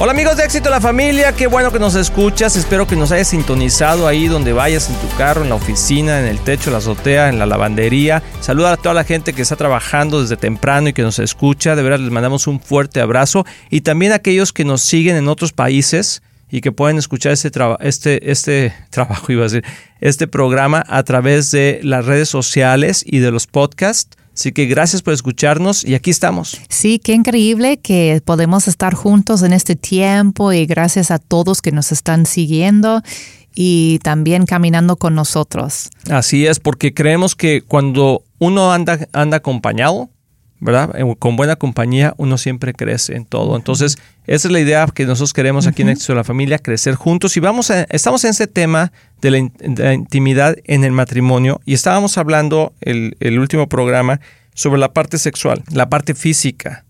Hola amigos de Éxito la Familia, qué bueno que nos escuchas, espero que nos hayas sintonizado ahí donde vayas en tu carro, en la oficina, en el techo, en la azotea, en la lavandería. Saluda a toda la gente que está trabajando desde temprano y que nos escucha, de verdad les mandamos un fuerte abrazo y también a aquellos que nos siguen en otros países y que pueden escuchar este, este, este trabajo, iba a decir, este programa a través de las redes sociales y de los podcasts. Así que gracias por escucharnos y aquí estamos. Sí, qué increíble que podemos estar juntos en este tiempo y gracias a todos que nos están siguiendo y también caminando con nosotros. Así es, porque creemos que cuando uno anda, anda acompañado, ¿verdad? Eh, con buena compañía uno siempre crece en todo. Entonces, esa es la idea que nosotros queremos aquí en Éxito de la Familia, crecer juntos. Y vamos a, estamos en ese tema de la, intimidad en el matrimonio y estábamos hablando el, el, último programa sobre la parte sexual, la parte física,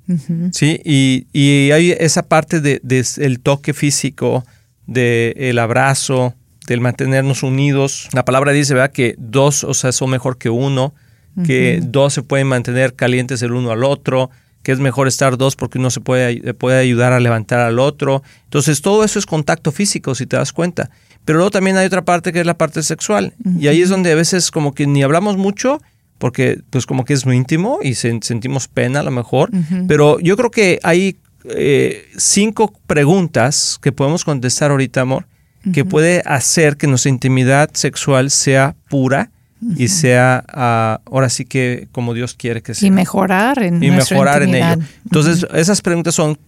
¿sí? Y, y, hay esa parte del de, toque físico, del abrazo, del mantenernos unidos. La palabra dice, ¿verdad? Que dos, o sea, son mejor que uno que dos se pueden mantener calientes el uno al otro, que es mejor estar dos porque uno se puede, puede ayudar a levantar al otro. Entonces todo eso es contacto físico, si te das cuenta. Pero luego también hay otra parte que es la parte sexual. Y ahí es donde a veces como que ni hablamos mucho porque pues como que es muy íntimo y sentimos pena a lo mejor. Pero yo creo que hay eh, cinco preguntas que podemos contestar ahorita, amor, que puede hacer que nuestra intimidad sexual sea pura y sea ah, ahora sí que como Dios quiere que sea. Y mejorar en Y mejorar en ello. Entonces, esas preguntas son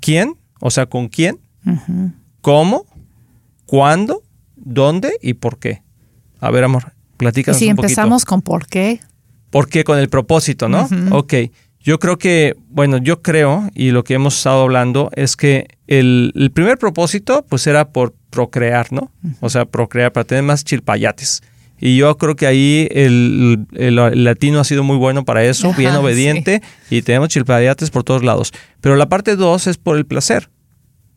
¿quién? O sea, ¿con quién? ¿Cómo? ¿Cuándo? ¿Dónde? ¿Y por qué? A ver, amor, platícanos si empezamos con por qué. ¿Por qué? Con el propósito, ¿no? Ok. Yo creo que, bueno, yo creo, y lo que hemos estado hablando, es que el, el primer propósito, pues era por procrear, ¿no? O sea, procrear para tener más chilpayates. Y yo creo que ahí el, latino ha sido muy bueno para eso, bien obediente, y tenemos chilpayates por todos lados. Pero la parte dos es por el placer.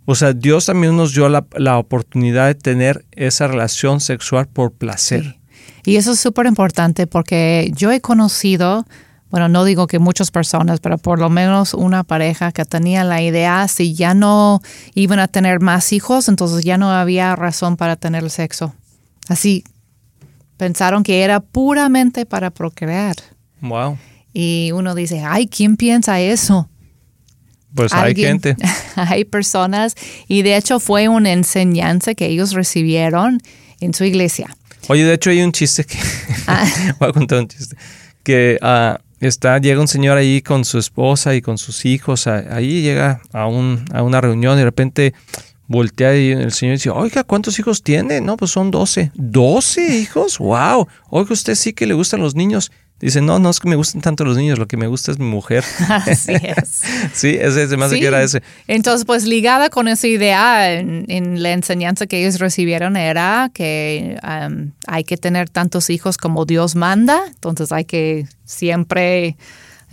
O sea, Dios también nos dio la, oportunidad de tener esa relación sexual por placer. Y eso es súper importante porque yo he conocido, bueno, no digo que muchas personas, pero por lo menos una pareja que tenía la idea, si ya no iban a tener más hijos, entonces ya no había razón para tener el sexo. Así, pensaron que era puramente para procrear. Wow. Y uno dice, ay, ¿quién piensa eso? Pues hay gente. hay personas y de hecho fue una enseñanza que ellos recibieron en su iglesia. Oye, de hecho hay un chiste que... Ah. voy a contar un chiste. Que uh, está, llega un señor ahí con su esposa y con sus hijos. ahí llega a, un, a una reunión y de repente voltea y el señor dice, oiga, ¿cuántos hijos tiene? No, pues son 12. ¿12 hijos? ¡Wow! Oiga, usted sí que le gustan los niños. Dice, no, no es que me gusten tanto los niños, lo que me gusta es mi mujer. Así es. sí, ese, ese más que era ese. Entonces, pues ligada con esa idea en, la enseñanza que ellos recibieron era que um, hay que tener tantos hijos como Dios manda, entonces hay que siempre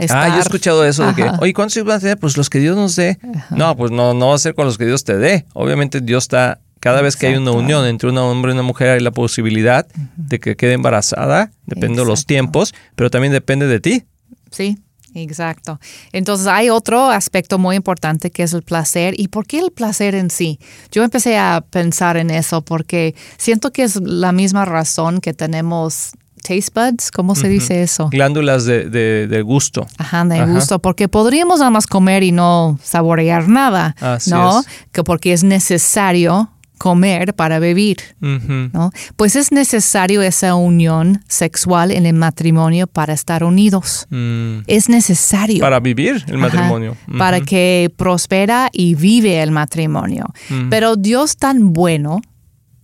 Ah, yo he escuchado eso de que, oye, ¿cuántos hijos vas a tener? Pues los que Dios nos dé. No, pues no, no va a ser con los que Dios te dé. Obviamente Dios está, cada vez que hay una unión entre un hombre y una mujer hay la posibilidad de que quede embarazada, depende de los tiempos, pero también depende de ti. Sí, Exacto. Entonces hay otro aspecto muy importante que es el placer. ¿Y por qué el placer en sí? Yo empecé a pensar en eso porque siento que es la misma razón que tenemos taste buds, ¿cómo se dice eso? Glándulas de, de, gusto. Ajá, de gusto, porque podríamos nada más comer y no saborear nada, ¿no? Que porque es necesario comer para vivir, ¿no? Pues es necesario esa unión sexual en el matrimonio para estar unidos. Mm. Es necesario. Para vivir el matrimonio. Para que prospera y vive el matrimonio. Pero Dios tan bueno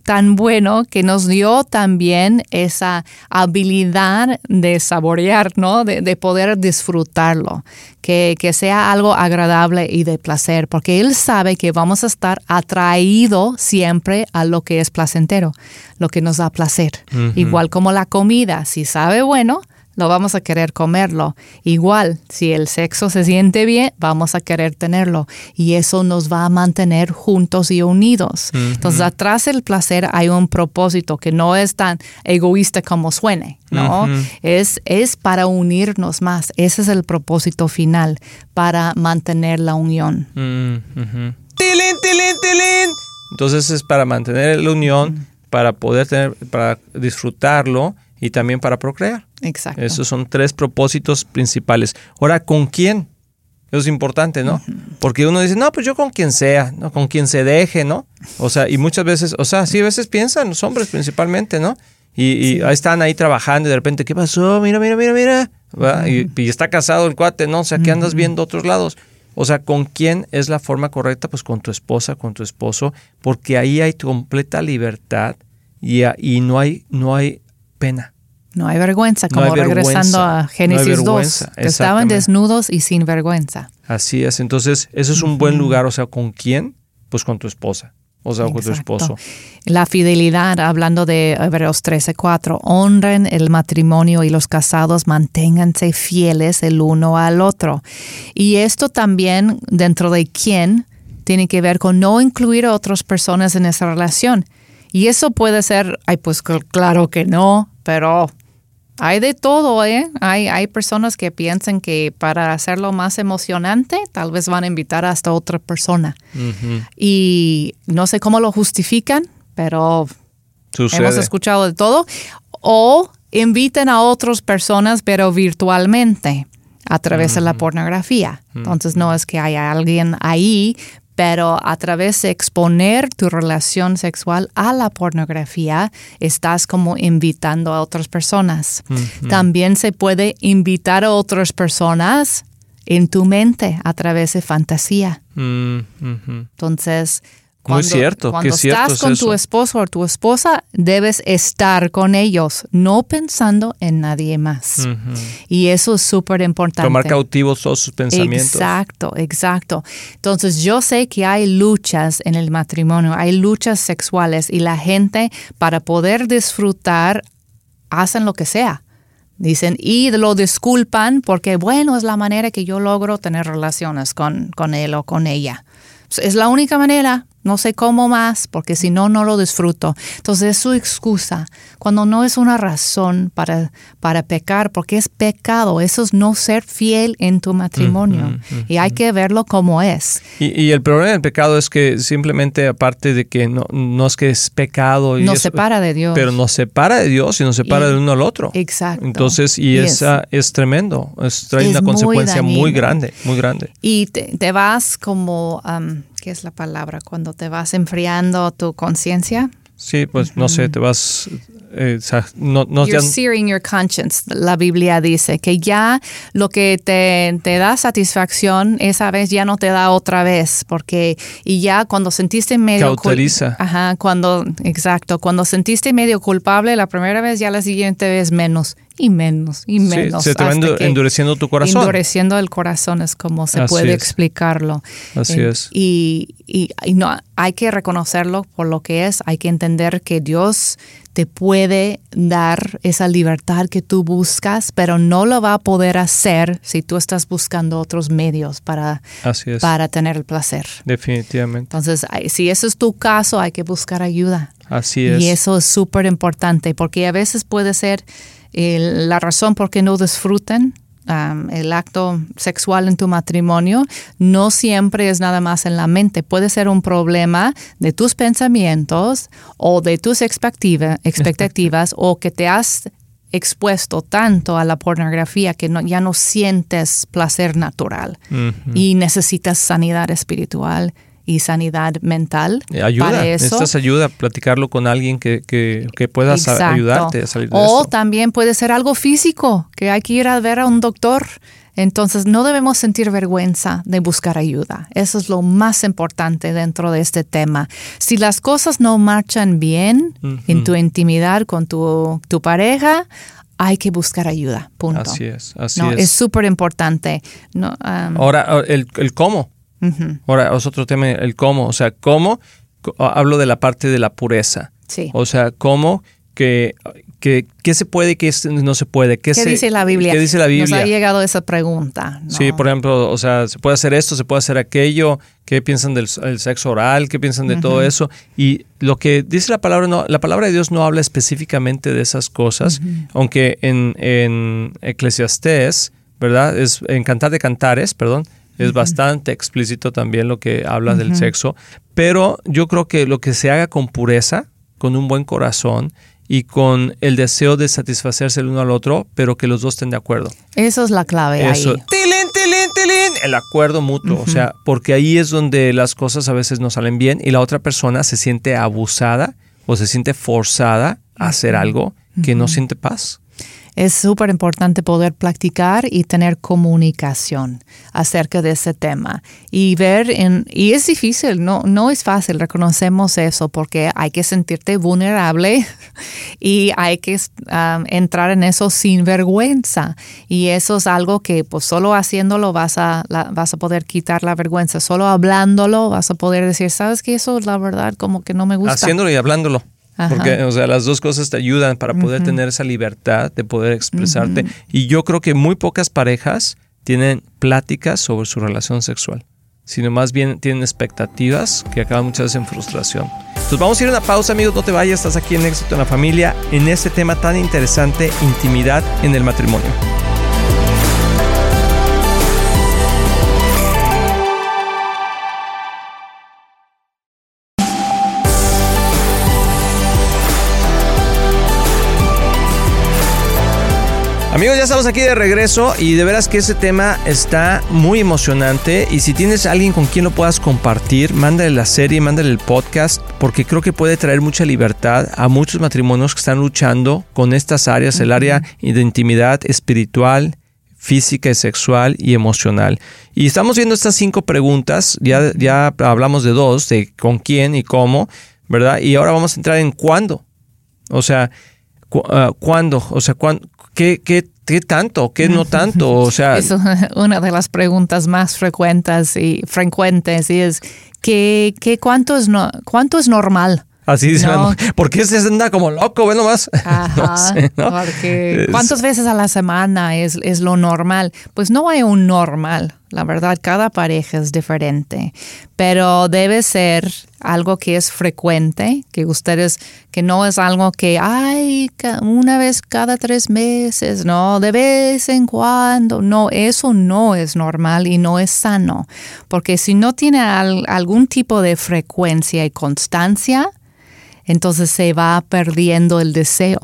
tan bueno que nos dio también esa habilidad de saborear, ¿no? De, poder disfrutarlo, que, que, sea algo agradable y de placer, porque Él sabe que vamos a estar atraídos siempre a lo que es placentero, lo que nos da placer. Igual como la comida, si sabe bueno, lo vamos a querer comerlo. Igual, si el sexo se siente bien, vamos a querer tenerlo. Y eso nos va a mantener juntos y unidos. Entonces, atrás del placer hay un propósito que no es tan egoísta como suene, ¿no? es, es para unirnos más. Ese es el propósito final, para mantener la unión. tilín, tilín, tilín. Entonces es para mantener la unión, para poder tener, para disfrutarlo y también para procrear. Exacto. Esos son tres propósitos principales. Ahora, ¿con quién? Eso es importante, ¿no? Porque uno dice, no, pues yo con quien sea, ¿no? Con quien se deje, ¿no? O sea, y muchas veces, o sea, sí, a veces piensan los hombres principalmente, ¿no? Y, ahí están ahí trabajando y de repente, ¿qué pasó? Mira, mira, mira, mira. y, y, está casado el cuate, ¿no? O sea, ¿qué andas viendo otros lados? O sea, ¿con quién es la forma correcta? Pues con tu esposa, con tu esposo, porque ahí hay completa libertad y, y no, hay, no hay pena. No hay vergüenza, como regresando a Génesis 2, que estaban desnudos y sin vergüenza. Así es, entonces eso es un buen lugar, o sea, ¿con quién? Pues con tu esposa. O sea, con tu esposo. La fidelidad, hablando de Hebreos 13:4, honren el matrimonio y los casados manténganse fieles el uno al otro. Y esto también, dentro de quién, tiene que ver con no incluir a otras personas en esa relación. Y eso puede ser, ay, pues claro que no, pero hay de todo, ¿eh? Hay, hay personas que piensan que para hacerlo más emocionante, tal vez van a invitar hasta otra persona. Y no sé cómo lo justifican, pero hemos escuchado de todo. O inviten a otras personas, pero virtualmente a través de la pornografía. Entonces no es que haya alguien ahí, pero a través de exponer tu relación sexual a la pornografía, estás como invitando a otras personas. También se puede invitar a otras personas en tu mente a través de fantasía. Mm, Entonces, cuando, Muy cierto, cuando estás con tu esposo o tu esposa, debes estar con ellos, no pensando en nadie más. Y eso es súper importante. Tomar cautivos todos sus pensamientos. Exacto, exacto. Entonces yo sé que hay luchas en el matrimonio, hay luchas sexuales y la gente para poder disfrutar hacen lo que sea. Dicen, y lo disculpan porque, bueno, es la manera que yo logro tener relaciones con, con él o con ella. Es la única manera, no sé cómo más, porque si no, no lo disfruto. Entonces es su excusa, cuando no es una razón para, para pecar, porque es pecado, eso es no ser fiel en tu matrimonio. y hay que verlo como es. Y, el problema del pecado es que simplemente, aparte de que no, no es que es pecado, y nos separa de Dios. Pero nos separa de Dios y nos separa de uno al otro. Exacto. Entonces, y, esa es, tremendo, es, trae una consecuencia muy grande, muy grande. Y te, vas como... ¿qué es la palabra? Cuando te vas enfriando tu conciencia. Sí, pues no sé, te vas... Eh, no, You're searing your conscience, la Biblia dice, que ya lo que te, te, da satisfacción esa vez ya no te da otra vez, porque y ya cuando sentiste medio... Cauteriza. Ajá, cuando, exacto, cuando sentiste medio culpable la primera vez, ya la siguiente vez menos y menos y menos. se te va endureciendo tu corazón. Endureciendo el corazón es como se puede explicarlo. Así es. Y, y, no, hay que reconocerlo por lo que es, hay que entender que Dios te puede dar esa libertad que tú buscas, pero no lo va a poder hacer si tú estás buscando otros medios para, para tener el placer. Definitivamente. Entonces, si ese es tu caso, hay que buscar ayuda. Así es. Y eso es súper importante, porque a veces puede ser la razón por qué no disfruten el acto sexual en tu matrimonio no siempre es nada más en la mente. Puede ser un problema de tus pensamientos o de tus expectativas o que te has expuesto tanto a la pornografía que ya no sientes placer natural y necesitas sanidad espiritual y sanidad mental. Eh, ayuda, para eso. necesitas ayuda, platicarlo con alguien que, que, que pueda ayudarte a salir de O también puede ser algo físico, que hay que ir a ver a un doctor. Entonces no debemos sentir vergüenza de buscar ayuda. Eso es lo más importante dentro de este tema. Si las cosas no marchan bien en tu intimidad con tu, tu pareja, hay que buscar ayuda. Punto. Así es, así es. Es súper importante. No, Ahora, el, el cómo. Ahora, es otro tema, el cómo. O sea, cómo, hablo de la parte de la pureza. Sí. O sea, cómo que, que, qué se puede y qué no se puede. ¿Qué, dice la Biblia? ¿Qué dice la Biblia? Nos ha llegado esa pregunta. Sí, por ejemplo, o sea, se puede hacer esto, se puede hacer aquello. ¿Qué piensan del sexo oral? ¿Qué piensan de todo eso? Y lo que dice la palabra, no, la palabra de Dios no habla específicamente de esas cosas, aunque en, en Eclesiastés, ¿verdad? Es en Cantar de Cantares, perdón, Es bastante explícito también lo que habla del sexo, pero yo creo que lo que se haga con pureza, con un buen corazón y con el deseo de satisfacerse el uno al otro, pero que los dos estén de acuerdo. Eso es la clave Eso. ahí. Tilín, tilín, tilín. El acuerdo mutuo, o sea, porque ahí es donde las cosas a veces no salen bien y la otra persona se siente abusada o se siente forzada a hacer algo que no siente paz. Es súper importante poder practicar y tener comunicación acerca de ese tema y ver en y es difícil, no no es fácil, reconocemos eso porque hay que sentirte vulnerable y hay que um, entrar en eso sin vergüenza y eso es algo que pues solo haciéndolo vas a la- vas a poder quitar la vergüenza, solo hablándolo vas a poder decir, sabes que eso la verdad como que no me gusta. Haciéndolo y hablándolo. Ajá. Porque, o sea, las dos cosas te ayudan para poder tener esa libertad de poder expresarte. Y yo creo que muy pocas parejas tienen pláticas sobre su relación sexual, sino más bien tienen expectativas que acaban muchas veces en frustración. Entonces vamos a ir a una pausa, amigos, no te vayas, estás aquí en Éxito en la Familia, en este tema tan interesante, intimidad en el matrimonio. Amigos, ya estamos aquí de regreso y de veras que ese tema está muy emocionante y si tienes a alguien con quien lo puedas compartir, mándale la serie, mándale el podcast porque creo que puede traer mucha libertad a muchos matrimonios que están luchando con estas áreas, el área de intimidad espiritual, física y sexual y emocional. Y estamos viendo estas cinco preguntas, ya, ya hablamos de dos, de con quién y cómo, ¿verdad? Y ahora vamos a entrar en cuándo. O sea, cu- ah, ¿cuándo? O sea, ¿cuán- qué, qué, qué tanto? ¿Qué no tanto? O sea, Es una de las preguntas más frecuentes y frecuentes y es ¿qué, qué, cuánto, es no, ¿cuánto es normal? Así dice No. ¿Por qué se anda como loco? Ve nomás. Ajá, No sé, ¿no? porque Es- ¿cuántas veces a la semana es, es lo normal? Pues no hay un normal, la verdad, cada pareja es diferente, pero debe ser algo que es frecuente, que ustedes, que no es algo que, ay, una vez cada tres meses, no, de vez en cuando, no, eso no es normal y no es sano, porque si no tiene al- algún tipo de frecuencia y constancia, entonces se va perdiendo el deseo.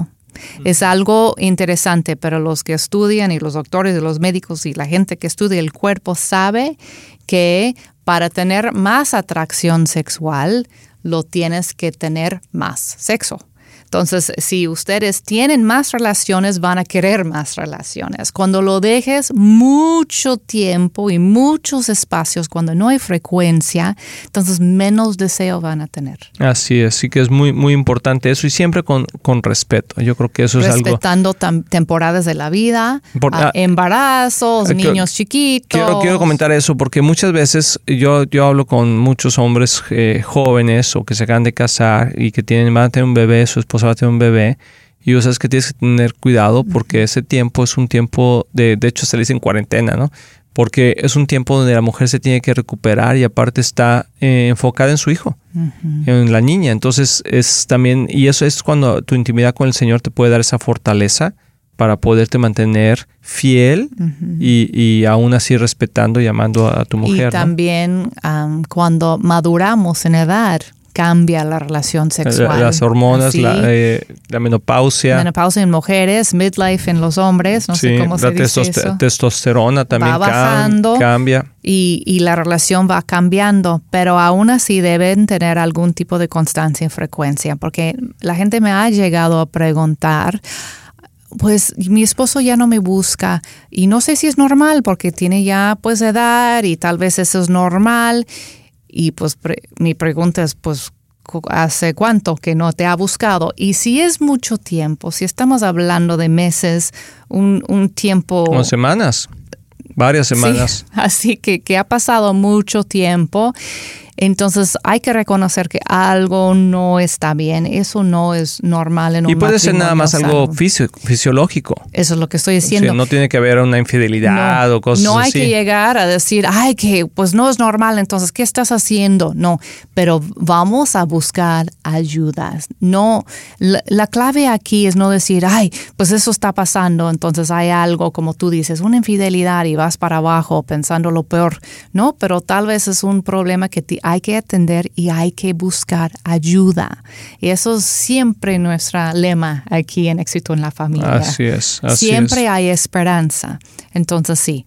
Es algo interesante, pero los que estudian y los doctores y los médicos y la gente que estudia el cuerpo sabe que para tener más atracción sexual lo tienes que tener más sexo. Entonces, si ustedes tienen más relaciones, van a querer más relaciones. Cuando lo dejes mucho tiempo y muchos espacios, cuando no hay frecuencia, entonces menos deseo van a tener. Así es, sí que es muy, muy importante eso y siempre con, con respeto. Yo creo que eso es algo. respetando temporadas de la vida, Por- a- ah, embarazos, eh, niños chiquitos. Quiero, quiero comentar eso porque muchas veces yo, yo hablo con muchos hombres eh, jóvenes o que se acaban de casar y que tienen, van a tener un bebé, su esposa a tener un bebé. Y sabes que tienes que tener cuidado porque ese tiempo es un tiempo de, de hecho se le dice en cuarentena, ¿no? Porque es un tiempo donde la mujer se tiene que recuperar y aparte está eh, enfocada en su hijo, en la niña. Entonces es también, y eso es cuando tu intimidad con el Señor te puede dar esa fortaleza para poderte mantener fiel y, y aún así respetando y amando a tu mujer. y ¿no? también am, cuando maduramos en edad, cambia la relación sexual. Las hormonas, la, eh, la menopausia, menopausia en mujeres, midlife en los hombres, no sé sí, cómo la se dice eso. testosterona también Va bajando. cambia. y, y la relación va cambiando, pero aún así deben tener algún tipo de constancia y frecuencia, porque la gente me ha llegado a preguntar, pues mi esposo ya no me busca y no sé si es normal porque tiene ya pues edad y tal vez eso es normal y pues pre- mi pregunta es pues ¿hace cuánto que no te ha buscado? Y si es mucho tiempo, si estamos hablando de meses, un, un tiempo... Como semanas, varias Sí, semanas. así que, que ha pasado mucho tiempo. Entonces hay que reconocer que algo no está bien, eso no es normal en un Y puede ser nada más algo fisiológico. Eso es lo que estoy diciendo. no tiene que haber una infidelidad o cosas así. No hay que llegar a decir, ay, que pues no es normal, entonces, ¿qué estás haciendo? No, pero vamos a buscar ayudas. No, la, clave aquí es no decir, ay, pues eso está pasando, entonces hay algo, como tú dices, una infidelidad y vas para abajo pensando lo peor. No, pero tal vez es un problema que hay que atender y hay que buscar ayuda. Y eso es siempre nuestra lema aquí en Éxito en la Familia. Así es. siempre hay esperanza. Entonces sí,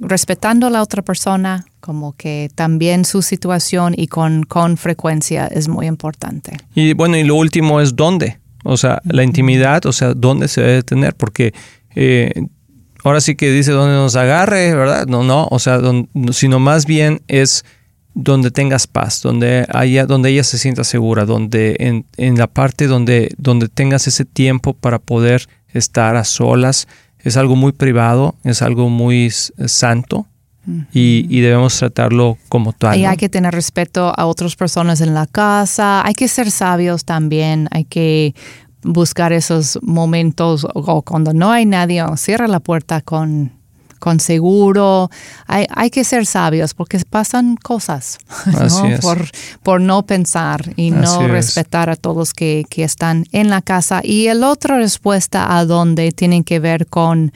respetando a la otra persona, como que también su situación y con, con frecuencia es muy importante. Y bueno, y lo último es dónde. O sea, la intimidad, o sea, dónde se debe tener, porque eh, ahora sí que dice dónde nos agarre, ¿verdad? No, no, o sea, sino más bien es donde tengas paz, donde haya, donde ella se sienta segura, donde en, en, la parte donde, donde tengas ese tiempo para poder estar a solas, es algo muy privado, es algo muy santo. Y, y, debemos tratarlo como tal. Y hay que tener respeto a otras personas en la casa, hay que ser sabios también, hay que buscar esos momentos o cuando no hay nadie, cierra la puerta con con seguro. Hay, hay que ser sabios porque pasan cosas Por, por, no pensar y no respetar a todos que, que están en la casa. Y el otra respuesta a donde tienen que ver con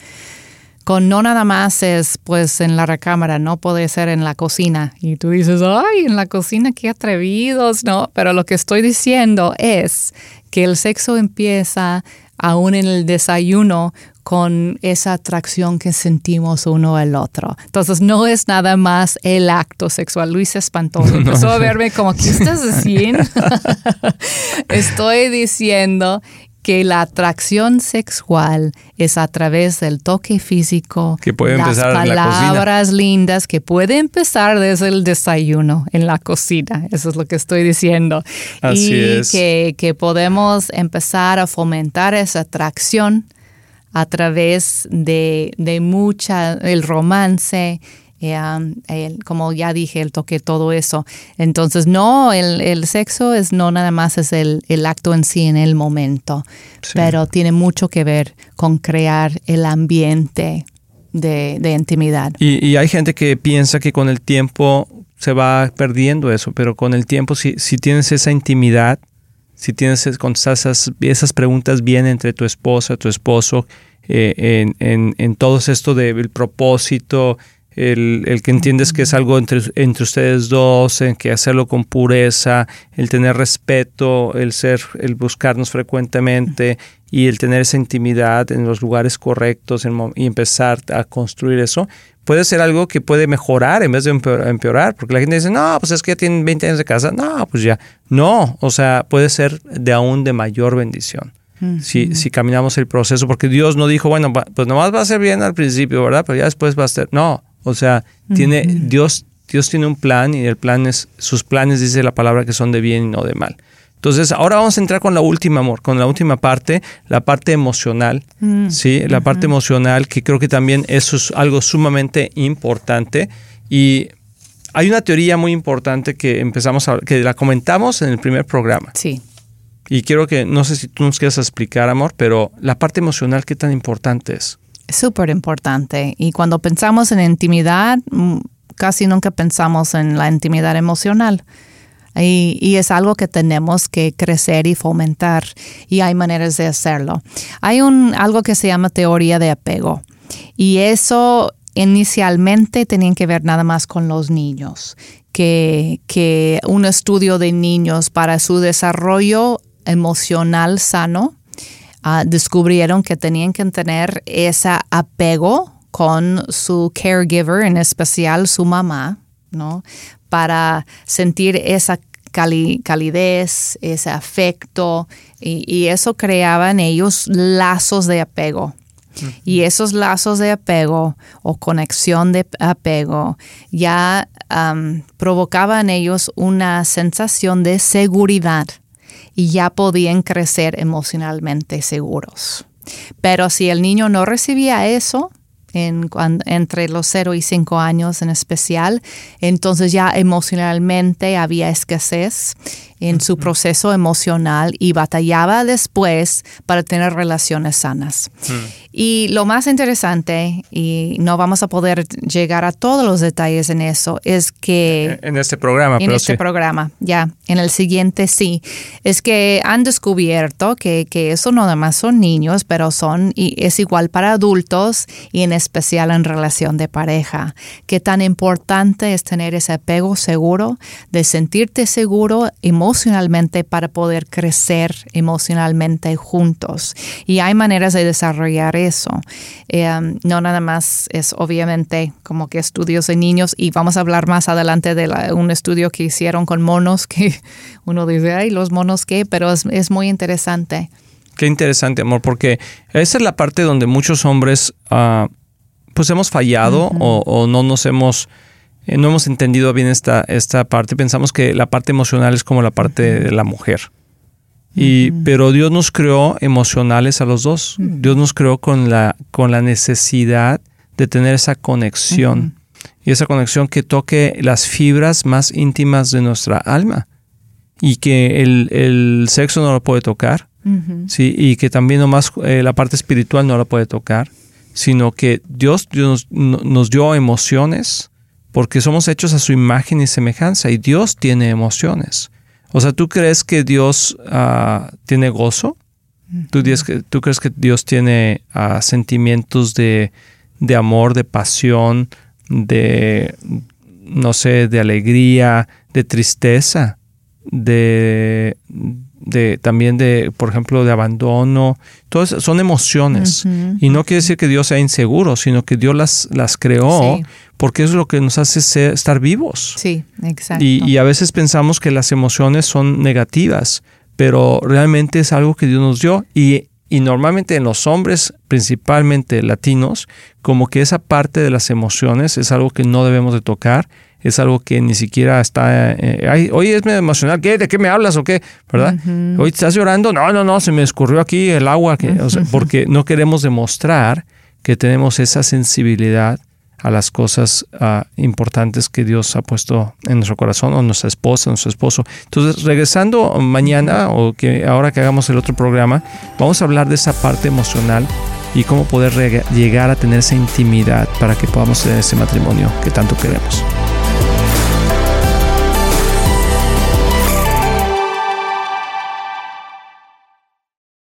con no nada más es pues en la recámara, no puede ser en la cocina. Y tú dices, ay, en la cocina qué atrevidos, ¿no? Pero lo que estoy diciendo es que el sexo empieza aún en el desayuno con esa atracción que sentimos uno al otro. Entonces no es nada más el acto sexual. Luis espantoso empezó a verme como, ¿qué estás diciendo? Estoy diciendo que la atracción sexual es a través del toque físico, que puede las palabras lindas, que puede empezar desde el desayuno en la cocina. Eso es lo que estoy diciendo. Así y es. Que, que podemos empezar a fomentar esa atracción a través de, de mucha, el romance, eh, como ya dije, el toque, todo eso. Entonces, no, el, sexo es no nada más es el, acto en sí en el momento, pero tiene mucho que ver con crear el ambiente de, intimidad. Y, hay gente que piensa que con el tiempo se va perdiendo eso, pero con el tiempo, si, si tienes esa intimidad, si tienes esas, esas preguntas bien entre tu esposa, tu esposo, eh, en, en, en, todo esto del propósito, el, el, que entiendes que es algo entre, entre ustedes dos, en que hacerlo con pureza, el tener respeto, el ser, el buscarnos frecuentemente y el tener esa intimidad en los lugares correctos y empezar a construir eso, puede ser algo que puede mejorar en vez de empeorar, porque la gente dice, no, pues es que ya tienen 20 años de casa, no, pues ya, no, o sea, puede ser de aún de mayor bendición. Si, si caminamos el proceso, porque Dios no dijo, bueno, pues nomás va a ser bien al principio, ¿verdad? Pero ya después va a ser, no, o sea, tiene, Dios, Dios tiene un plan y el plan es, sus planes dice la palabra que son de bien y no de mal. Entonces, ahora vamos a entrar con la última, amor, con la última parte, la parte emocional, mm. ¿sí? La parte emocional, que creo que también eso es algo sumamente importante. Y hay una teoría muy importante que empezamos a, que la comentamos en el primer programa. Sí. Y quiero que, no sé si tú nos quieras explicar, amor, pero la parte emocional, ¿qué tan importante es? Súper importante. Y cuando pensamos en intimidad, mm, casi nunca pensamos en la intimidad emocional. Y, y, es algo que tenemos que crecer y fomentar y hay maneras de hacerlo. Hay un, algo que se llama teoría de apego y eso inicialmente tenía que ver nada más con los niños, que, que un estudio de niños para su desarrollo emocional sano, ah, descubrieron que tenían que tener ese apego con su caregiver, en especial su mamá, ¿no? Para sentir esa calidez, ese afecto, y, eso creaba en ellos lazos de apego. Y esos lazos de apego o conexión de apego ya provocaban en ellos una sensación de seguridad y ya podían crecer emocionalmente seguros. Pero si el niño no recibía eso, en, entre los 0 y 5 años en especial. Entonces ya emocionalmente había escasez en su proceso emocional y batallaba después para tener relaciones sanas. Y lo más interesante, y no vamos a poder llegar a todos los detalles en eso, es que... En este programa, En este programa, ya. En el siguiente sí. Es que han descubierto que, que eso no nada más son niños, pero son, y es igual para adultos y en especial en relación de pareja. Que tan importante es tener ese apego seguro, de sentirte seguro emocionalmente para poder crecer emocionalmente juntos. Y hay maneras de desarrollar eso. Eh, no nada más es obviamente como que estudios de niños y vamos a hablar más adelante de un estudio que hicieron con monos que uno dice, ay, los monos qué, pero es, muy interesante. Qué interesante, amor, porque esa es la parte donde muchos hombres uh, pues hemos fallado o, no nos hemos eh, no hemos entendido bien esta, esta parte. Pensamos que la parte emocional es como la parte de la mujer. Y, Pero Dios nos creó emocionales a los dos. Dios nos creó con la, con la necesidad de tener esa conexión. Y esa conexión que toque las fibras más íntimas de nuestra alma. Y que el, sexo no lo puede tocar. ¿sí? Y que también nomás eh, la parte espiritual no lo puede tocar. Sino que Dios, Dios nos dio emociones porque somos hechos a su imagen y semejanza. Y Dios tiene emociones. O sea, ¿tú crees que Dios ah, tiene gozo? ¿Tú, ¿Tú, crees que Dios tiene ah, sentimientos de, amor, de pasión, de, no sé, de alegría, de tristeza, de, de también de, por ejemplo, de abandono? Todas son emociones. Y no quiere decir que Dios sea inseguro, sino que Dios las, las creó porque es lo que nos hace estar vivos. Sí, exacto. Y, a veces pensamos que las emociones son negativas, pero realmente es algo que Dios nos dio y, y normalmente en los hombres, principalmente latinos, como que esa parte de las emociones es algo que no debemos de tocar, es algo que ni siquiera está, eh, hoy es medio emocional, ¿qué? ¿De qué me hablas o qué? ¿Verdad? Hoy estás llorando, no, no, no, se me escurrió aquí el agua, que, porque no queremos demostrar que tenemos esa sensibilidad a las cosas ah, importantes que Dios ha puesto en nuestro corazón, o nuestra esposa, nuestro esposo. Entonces, regresando mañana, o que ahora que hagamos el otro programa, vamos a hablar de esa parte emocional y cómo poder llegar a tener esa intimidad para que podamos tener ese matrimonio que tanto queremos.